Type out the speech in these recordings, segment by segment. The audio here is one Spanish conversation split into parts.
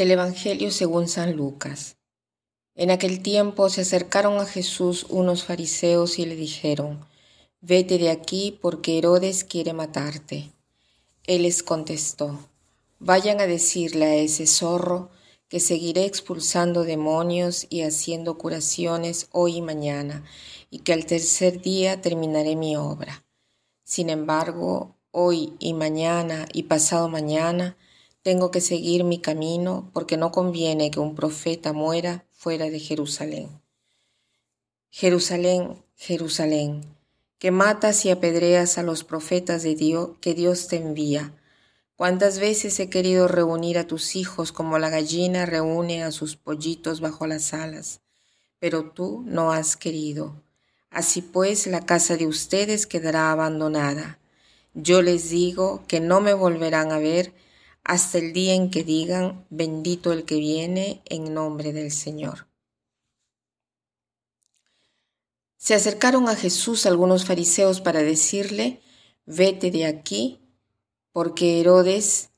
Del Evangelio según San Lucas. En aquel tiempo se acercaron a Jesús unos fariseos y le dijeron, Vete de aquí porque Herodes quiere matarte. Él les contestó, Vayan a decirle a ese zorro que seguiré expulsando demonios y haciendo curaciones hoy y mañana, y que al tercer día terminaré mi obra. Sin embargo, hoy y mañana y pasado mañana, tengo que seguir mi camino porque no conviene que un profeta muera fuera de Jerusalén. Jerusalén, Jerusalén, que matas y apedreas a los profetas de Dios que Dios te envía. Cuántas veces he querido reunir a tus hijos como la gallina reúne a sus pollitos bajo las alas, pero tú no has querido. Así pues, la casa de ustedes quedará abandonada. Yo les digo que no me volverán a ver hasta el día en que digan, bendito el que viene en nombre del Señor. Se acercaron a Jesús algunos fariseos para decirle, vete de aquí, porque Herodes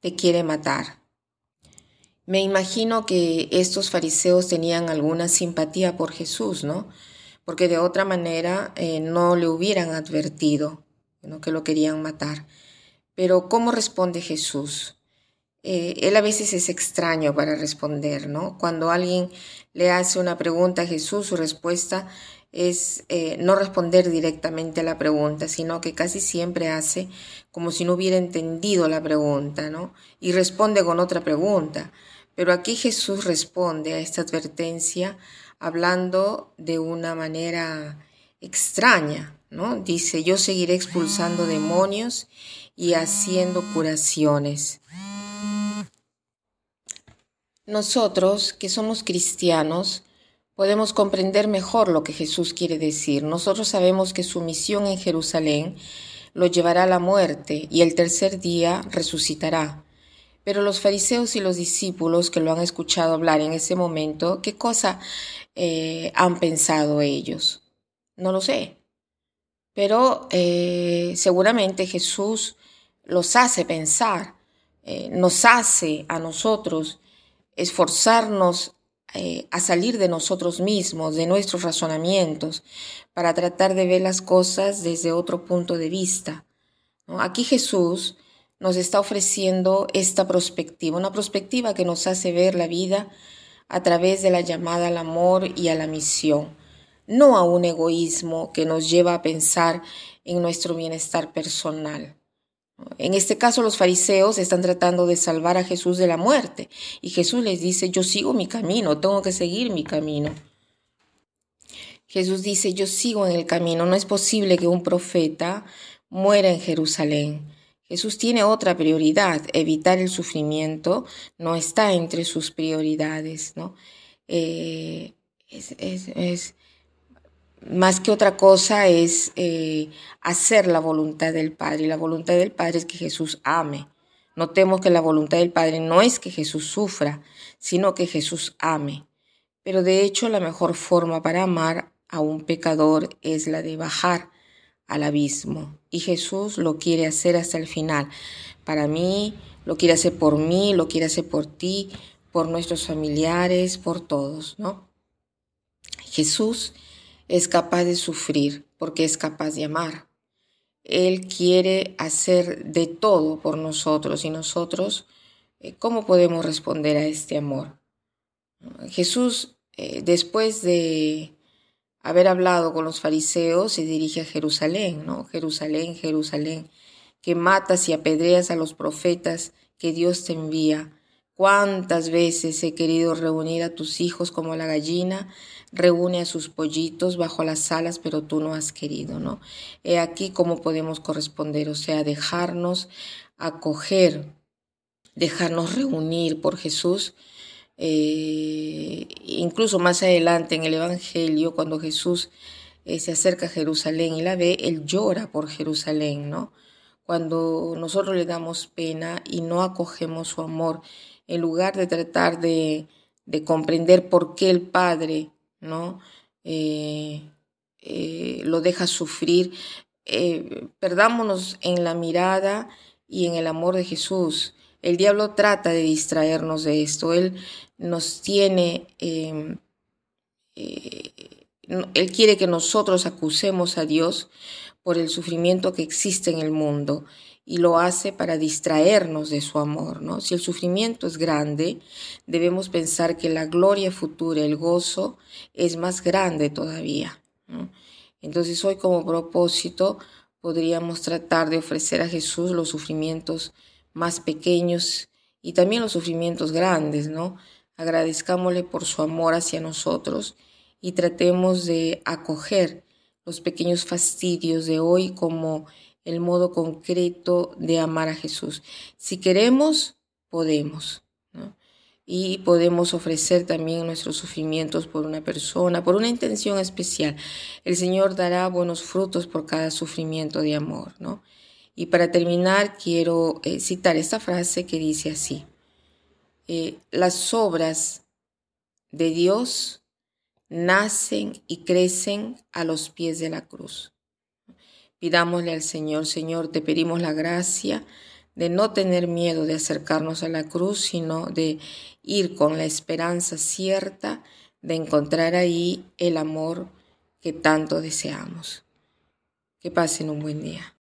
te quiere matar. Me imagino que estos fariseos tenían alguna simpatía por Jesús, ¿no? Porque de otra manera eh, no le hubieran advertido que lo querían matar. Pero ¿cómo responde Jesús? Eh, él a veces es extraño para responder, ¿no? Cuando alguien le hace una pregunta a Jesús, su respuesta es eh, no responder directamente a la pregunta, sino que casi siempre hace como si no hubiera entendido la pregunta, ¿no? Y responde con otra pregunta. Pero aquí Jesús responde a esta advertencia hablando de una manera extraña, Dice, yo seguiré expulsando demonios y haciendo curaciones. Nosotros, que somos cristianos, podemos comprender mejor lo que Jesús quiere decir. Nosotros sabemos que su misión en Jerusalén lo llevará a la muerte y el tercer día resucitará. Pero los fariseos y los discípulos que lo han escuchado hablar en ese momento, ¿qué cosa eh, han pensado ellos? No lo sé. Pero eh, seguramente Jesús los hace pensar, eh, nos hace a nosotros esforzarnos eh, a salir de nosotros mismos, de nuestros razonamientos, para tratar de ver las cosas desde otro punto de vista. Aquí Jesús nos está ofreciendo esta perspectiva, una perspectiva que nos hace ver la vida a través de la llamada al amor y a la misión, no a un egoísmo que nos lleva a pensar en nuestro bienestar personal. En este caso los fariseos están tratando de salvar a Jesús de la muerte y Jesús les dice, yo sigo mi camino, tengo que seguir mi camino. Jesús dice, yo sigo en el camino, no es posible que un profeta muera en Jerusalén. Jesús tiene otra prioridad, evitar el sufrimiento no está entre sus prioridades, ¿no? Eh, es, más que otra cosa es eh, hacer la voluntad del Padre. Y la voluntad del Padre es que Jesús ame. Notemos que la voluntad del Padre no es que Jesús sufra, sino que Jesús ame. Pero de hecho la mejor forma para amar a un pecador es la de bajar al abismo. Y Jesús lo quiere hacer hasta el final. Para mí, lo quiere hacer por mí, lo quiere hacer por ti, por nuestros familiares, por todos, ¿no? Jesús es capaz de sufrir porque es capaz de amar. Él quiere hacer de todo por nosotros y nosotros, eh, ¿cómo podemos responder a este amor? Jesús, eh, después de haber hablado con los fariseos, se dirige a Jerusalén, ¿no? Jerusalén, Jerusalén, que matas y apedreas a los profetas que Dios te envía. Cuántas veces he querido reunir a tus hijos como la gallina reúne a sus pollitos bajo las alas, pero tú no has querido, ¿no? He aquí cómo podemos corresponder, o sea, dejarnos acoger, dejarnos reunir por Jesús. Eh, incluso más adelante en el Evangelio, cuando Jesús eh, se acerca a Jerusalén y la ve, él llora por Jerusalén, ¿no? Cuando nosotros le damos pena y no acogemos su amor, en lugar de tratar de, de comprender por qué el Padre ¿no? Eh, eh, lo deja sufrir. Eh, perdámonos en la mirada y en el amor de Jesús. el diablo trata de distraernos de esto. Él nos tiene, él quiere que nosotros acusemos a Dios por el sufrimiento que existe en el mundo y lo hace para distraernos de su amor, ¿no? Si el sufrimiento es grande, debemos pensar que la gloria futura, el gozo, es más grande todavía. Entonces hoy como propósito podríamos tratar de ofrecer a Jesús los sufrimientos más pequeños y también los sufrimientos grandes, ¿no? Agradezcámosle por su amor hacia nosotros y tratemos de acoger los pequeños fastidios de hoy como el modo concreto de amar a Jesús. Si queremos, podemos. Y podemos ofrecer también nuestros sufrimientos por una persona, por una intención especial. El Señor dará buenos frutos por cada sufrimiento de amor. ¿no? Y para terminar, quiero eh, citar esta frase que dice así. Eh, las obras de Dios nacen y crecen a los pies de la cruz. Pidámosle al Señor, Señor, te pedimos la gracia de no tener miedo de acercarnos a la cruz, sino de ir con la esperanza cierta de encontrar ahí el amor que tanto deseamos. Que pasen un buen día.